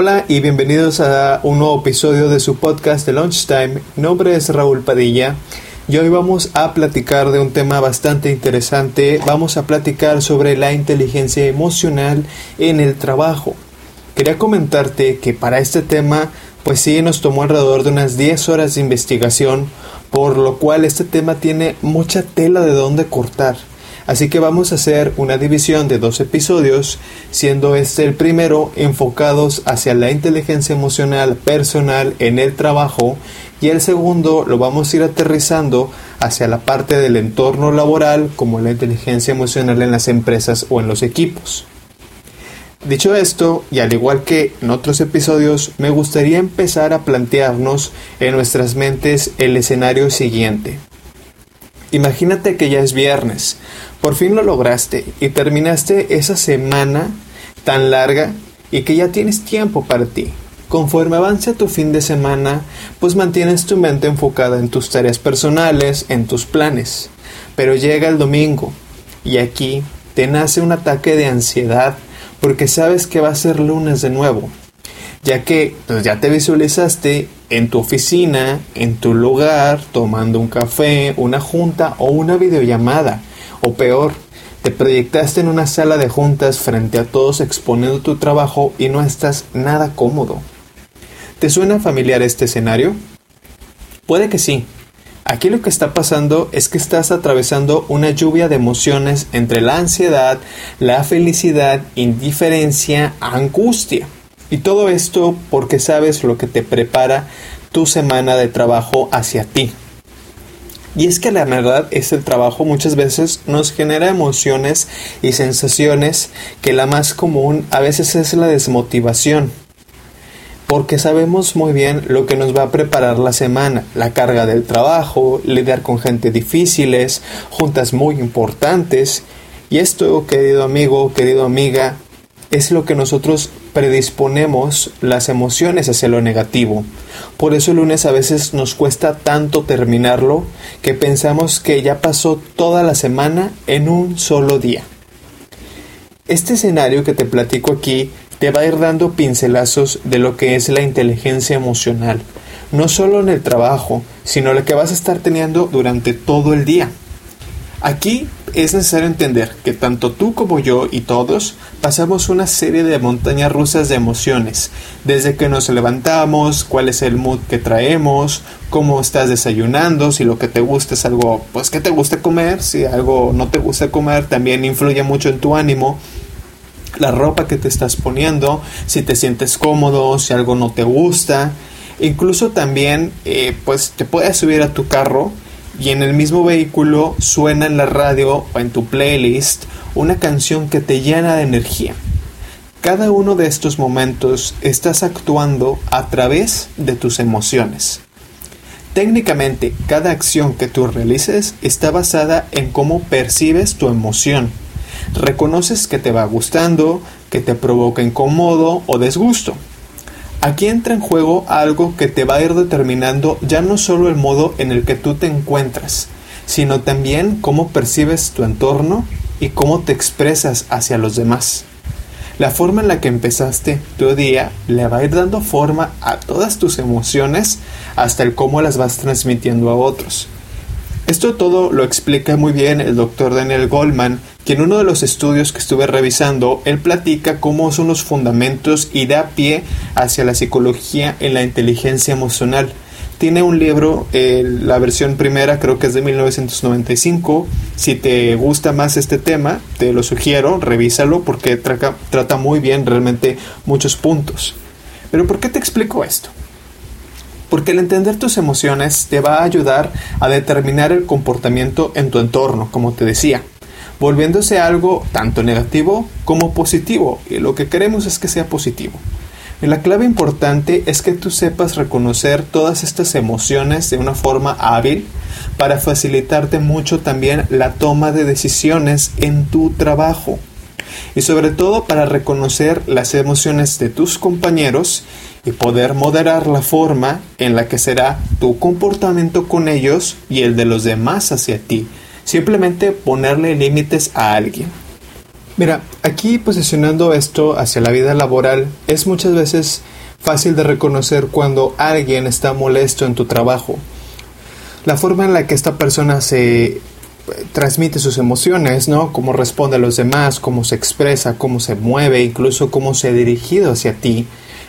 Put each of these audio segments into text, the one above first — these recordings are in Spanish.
Hola y bienvenidos a un nuevo episodio de su podcast de Lunchtime. Mi nombre es Raúl Padilla y hoy vamos a platicar de un tema bastante interesante. Vamos a platicar sobre la inteligencia emocional en el trabajo. Quería comentarte que para este tema pues sí nos tomó alrededor de unas 10 horas de investigación, por lo cual este tema tiene mucha tela de dónde cortar. Así que vamos a hacer una división de dos episodios, siendo este el primero enfocados hacia la inteligencia emocional personal en el trabajo y el segundo lo vamos a ir aterrizando hacia la parte del entorno laboral como la inteligencia emocional en las empresas o en los equipos. Dicho esto, y al igual que en otros episodios, me gustaría empezar a plantearnos en nuestras mentes el escenario siguiente. Imagínate que ya es viernes, por fin lo lograste y terminaste esa semana tan larga y que ya tienes tiempo para ti. Conforme avance tu fin de semana, pues mantienes tu mente enfocada en tus tareas personales, en tus planes. Pero llega el domingo y aquí te nace un ataque de ansiedad porque sabes que va a ser lunes de nuevo, ya que pues, ya te visualizaste en tu oficina, en tu lugar, tomando un café, una junta o una videollamada, o peor, te proyectaste en una sala de juntas frente a todos exponiendo tu trabajo y no estás nada cómodo. ¿Te suena familiar este escenario? Puede que sí. Aquí lo que está pasando es que estás atravesando una lluvia de emociones entre la ansiedad, la felicidad, indiferencia, angustia. Y todo esto porque sabes lo que te prepara tu semana de trabajo hacia ti. Y es que la verdad es el trabajo muchas veces nos genera emociones y sensaciones que la más común a veces es la desmotivación. Porque sabemos muy bien lo que nos va a preparar la semana, la carga del trabajo, lidiar con gente difíciles, juntas muy importantes. Y esto, querido amigo, querido amiga, es lo que nosotros predisponemos las emociones hacia lo negativo. Por eso el lunes a veces nos cuesta tanto terminarlo que pensamos que ya pasó toda la semana en un solo día. Este escenario que te platico aquí te va a ir dando pincelazos de lo que es la inteligencia emocional, no solo en el trabajo, sino lo que vas a estar teniendo durante todo el día. Aquí es necesario entender que tanto tú como yo y todos pasamos una serie de montañas rusas de emociones, desde que nos levantamos, cuál es el mood que traemos, cómo estás desayunando, si lo que te gusta es algo, pues que te gusta comer, si algo no te gusta comer, también influye mucho en tu ánimo, la ropa que te estás poniendo, si te sientes cómodo, si algo no te gusta, incluso también eh, pues te puedes subir a tu carro y en el mismo vehículo suena en la radio o en tu playlist una canción que te llena de energía. Cada uno de estos momentos estás actuando a través de tus emociones. Técnicamente, cada acción que tú realices está basada en cómo percibes tu emoción. Reconoces que te va gustando, que te provoca incómodo o desgusto. Aquí entra en juego algo que te va a ir determinando ya no solo el modo en el que tú te encuentras, sino también cómo percibes tu entorno y cómo te expresas hacia los demás. La forma en la que empezaste tu día le va a ir dando forma a todas tus emociones hasta el cómo las vas transmitiendo a otros. Esto todo lo explica muy bien el doctor Daniel Goldman, que en uno de los estudios que estuve revisando, él platica cómo son los fundamentos y da pie hacia la psicología en la inteligencia emocional. Tiene un libro, eh, la versión primera creo que es de 1995. Si te gusta más este tema, te lo sugiero, revísalo porque trata muy bien realmente muchos puntos. Pero ¿por qué te explico esto? Porque el entender tus emociones te va a ayudar a determinar el comportamiento en tu entorno, como te decía, volviéndose algo tanto negativo como positivo, y lo que queremos es que sea positivo. Y la clave importante es que tú sepas reconocer todas estas emociones de una forma hábil para facilitarte mucho también la toma de decisiones en tu trabajo y sobre todo para reconocer las emociones de tus compañeros y poder moderar la forma en la que será tu comportamiento con ellos y el de los demás hacia ti. Simplemente ponerle límites a alguien. Mira, aquí posicionando esto hacia la vida laboral es muchas veces fácil de reconocer cuando alguien está molesto en tu trabajo. La forma en la que esta persona se eh, transmite sus emociones, ¿no? Cómo responde a los demás, cómo se expresa, cómo se mueve, incluso cómo se ha dirigido hacia ti,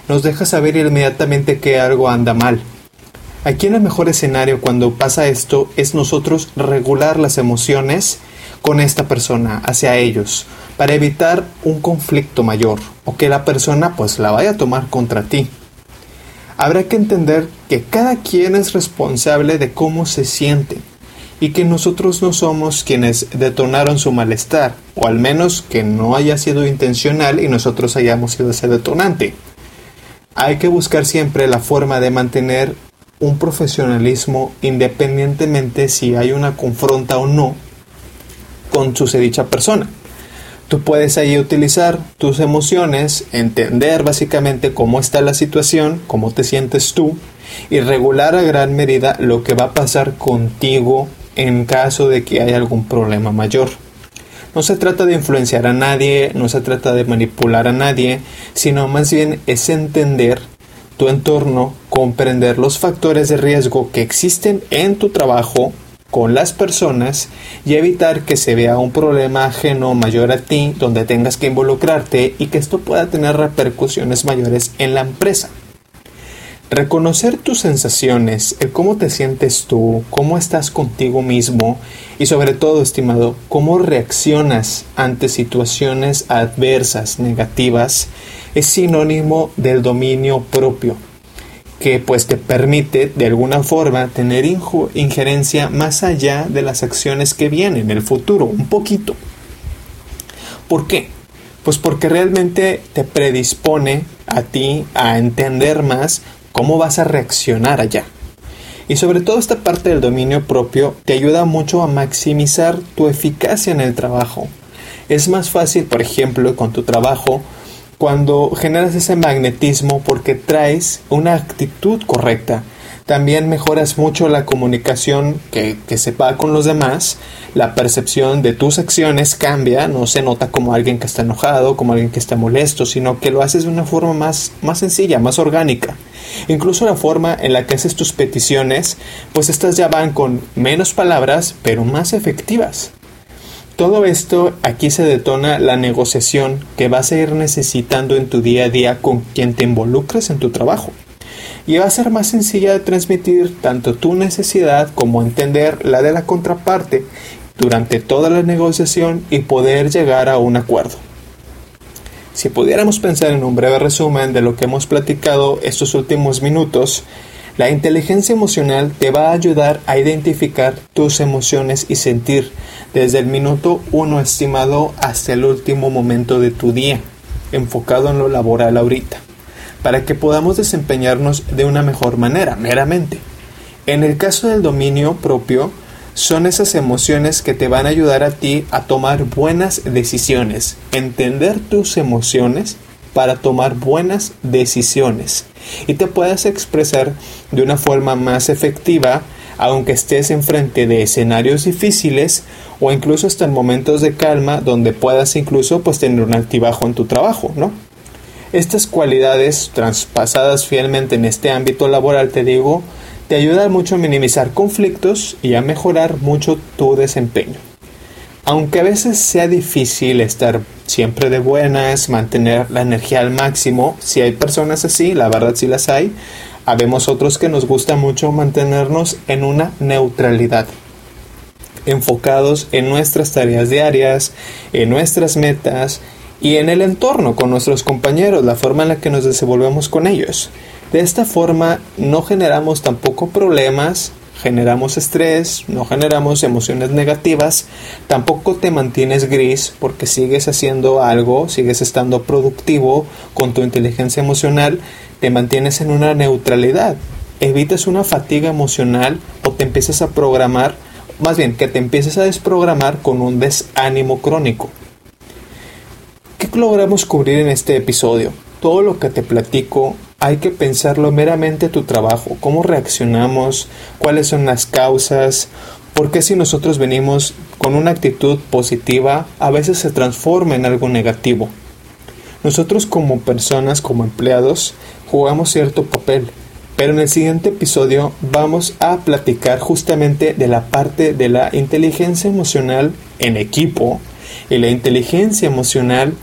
nos deja saber inmediatamente que algo anda mal. Aquí en el mejor escenario cuando pasa esto es nosotros regular las emociones con esta persona hacia ellos para evitar un conflicto mayor o que la persona pues la vaya a tomar contra ti. Habrá que entender que cada quien es responsable de cómo se siente y que nosotros no somos quienes detonaron su malestar, o al menos que no haya sido intencional y nosotros hayamos sido ese detonante. Hay que buscar siempre la forma de mantener un profesionalismo independientemente si hay una confronta o no con su dicha persona. Tú puedes ahí utilizar tus emociones, entender básicamente cómo está la situación, cómo te sientes tú y regular a gran medida lo que va a pasar contigo en caso de que haya algún problema mayor. No se trata de influenciar a nadie, no se trata de manipular a nadie, sino más bien es entender tu entorno, comprender los factores de riesgo que existen en tu trabajo con las personas y evitar que se vea un problema ajeno mayor a ti donde tengas que involucrarte y que esto pueda tener repercusiones mayores en la empresa. Reconocer tus sensaciones, el cómo te sientes tú, cómo estás contigo mismo y sobre todo, estimado, cómo reaccionas ante situaciones adversas, negativas, es sinónimo del dominio propio, que pues te permite de alguna forma tener injerencia más allá de las acciones que vienen en el futuro, un poquito. ¿Por qué? Pues porque realmente te predispone a ti a entender más cómo vas a reaccionar allá. Y sobre todo esta parte del dominio propio te ayuda mucho a maximizar tu eficacia en el trabajo. Es más fácil, por ejemplo, con tu trabajo, cuando generas ese magnetismo porque traes una actitud correcta también mejoras mucho la comunicación que, se va con los demás, la percepción de tus acciones cambia, no se nota como alguien que está enojado, como alguien que está molesto, sino que lo haces de una forma más, más sencilla, más orgánica. Incluso la forma en la que haces tus peticiones, pues estas ya van con menos palabras, pero más efectivas. Todo esto aquí se detona la negociación que vas a ir necesitando en tu día a día con quien te involucres en tu trabajo y va a ser más sencilla de transmitir tanto tu necesidad como entender la de la contraparte durante toda la negociación y poder llegar a un acuerdo. Si pudiéramos pensar en un breve resumen de lo que hemos platicado estos últimos minutos, la inteligencia emocional te va a ayudar a identificar tus emociones y sentir desde el minuto uno estimado hasta el último momento de tu día, enfocado en lo laboral ahorita para que podamos desempeñarnos de una mejor manera, meramente. En el caso del dominio propio, son esas emociones que te van a ayudar a ti a tomar buenas decisiones, entender tus emociones para tomar buenas decisiones y te puedas expresar de una forma más efectiva aunque estés enfrente de escenarios difíciles o incluso hasta en momentos de calma donde puedas incluso pues tener un altibajo en tu trabajo, ¿no? Estas cualidades traspasadas fielmente en este ámbito laboral, te digo, te ayudan mucho a minimizar conflictos y a mejorar mucho tu desempeño. Aunque a veces sea difícil estar siempre de buenas, mantener la energía al máximo, si hay personas así, la verdad sí las hay, habemos otros que nos gusta mucho mantenernos en una neutralidad, enfocados en nuestras tareas diarias, en nuestras metas y en el entorno con nuestros compañeros, la forma en la que nos desenvolvemos con ellos. De esta forma no generamos tampoco problemas, generamos estrés, no generamos emociones negativas, tampoco te mantienes gris porque sigues haciendo algo, sigues estando productivo con tu inteligencia emocional, te mantienes en una neutralidad, evitas una fatiga emocional o te empiezas a programar, más bien que te empieces a desprogramar con un desánimo crónico. ¿Qué logramos cubrir en este episodio? Todo lo que te platico hay que pensarlo meramente tu trabajo, cómo reaccionamos, cuáles son las causas, porque si nosotros venimos con una actitud positiva, a veces se transforma en algo negativo? Nosotros como personas, como empleados, jugamos cierto papel, pero en el siguiente episodio vamos a platicar justamente de la parte de la inteligencia emocional en equipo y la inteligencia emocional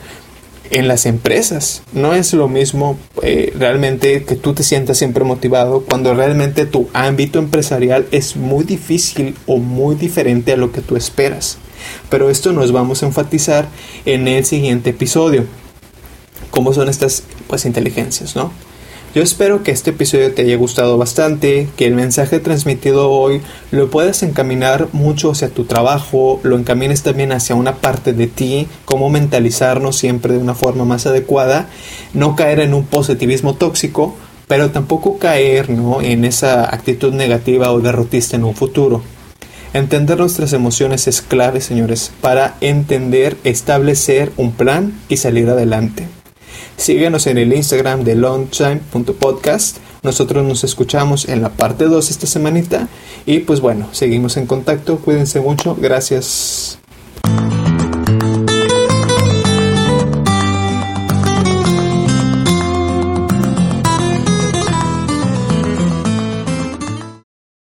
en las empresas. No es lo mismo eh, realmente que tú te sientas siempre motivado cuando realmente tu ámbito empresarial es muy difícil o muy diferente a lo que tú esperas. Pero esto nos vamos a enfatizar en el siguiente episodio. ¿Cómo son estas pues inteligencias, no? Yo espero que este episodio te haya gustado bastante, que el mensaje transmitido hoy lo puedas encaminar mucho hacia tu trabajo, lo encamines también hacia una parte de ti, cómo mentalizarnos siempre de una forma más adecuada, no caer en un positivismo tóxico, pero tampoco caer en esa actitud negativa o derrotista en un futuro. Entender nuestras emociones es clave, señores, para entender, establecer un plan y salir adelante. Síguenos en el Instagram de longtime.podcast. Nosotros nos escuchamos en la parte 2 esta semanita. Y pues bueno, seguimos en contacto. Cuídense mucho. Gracias.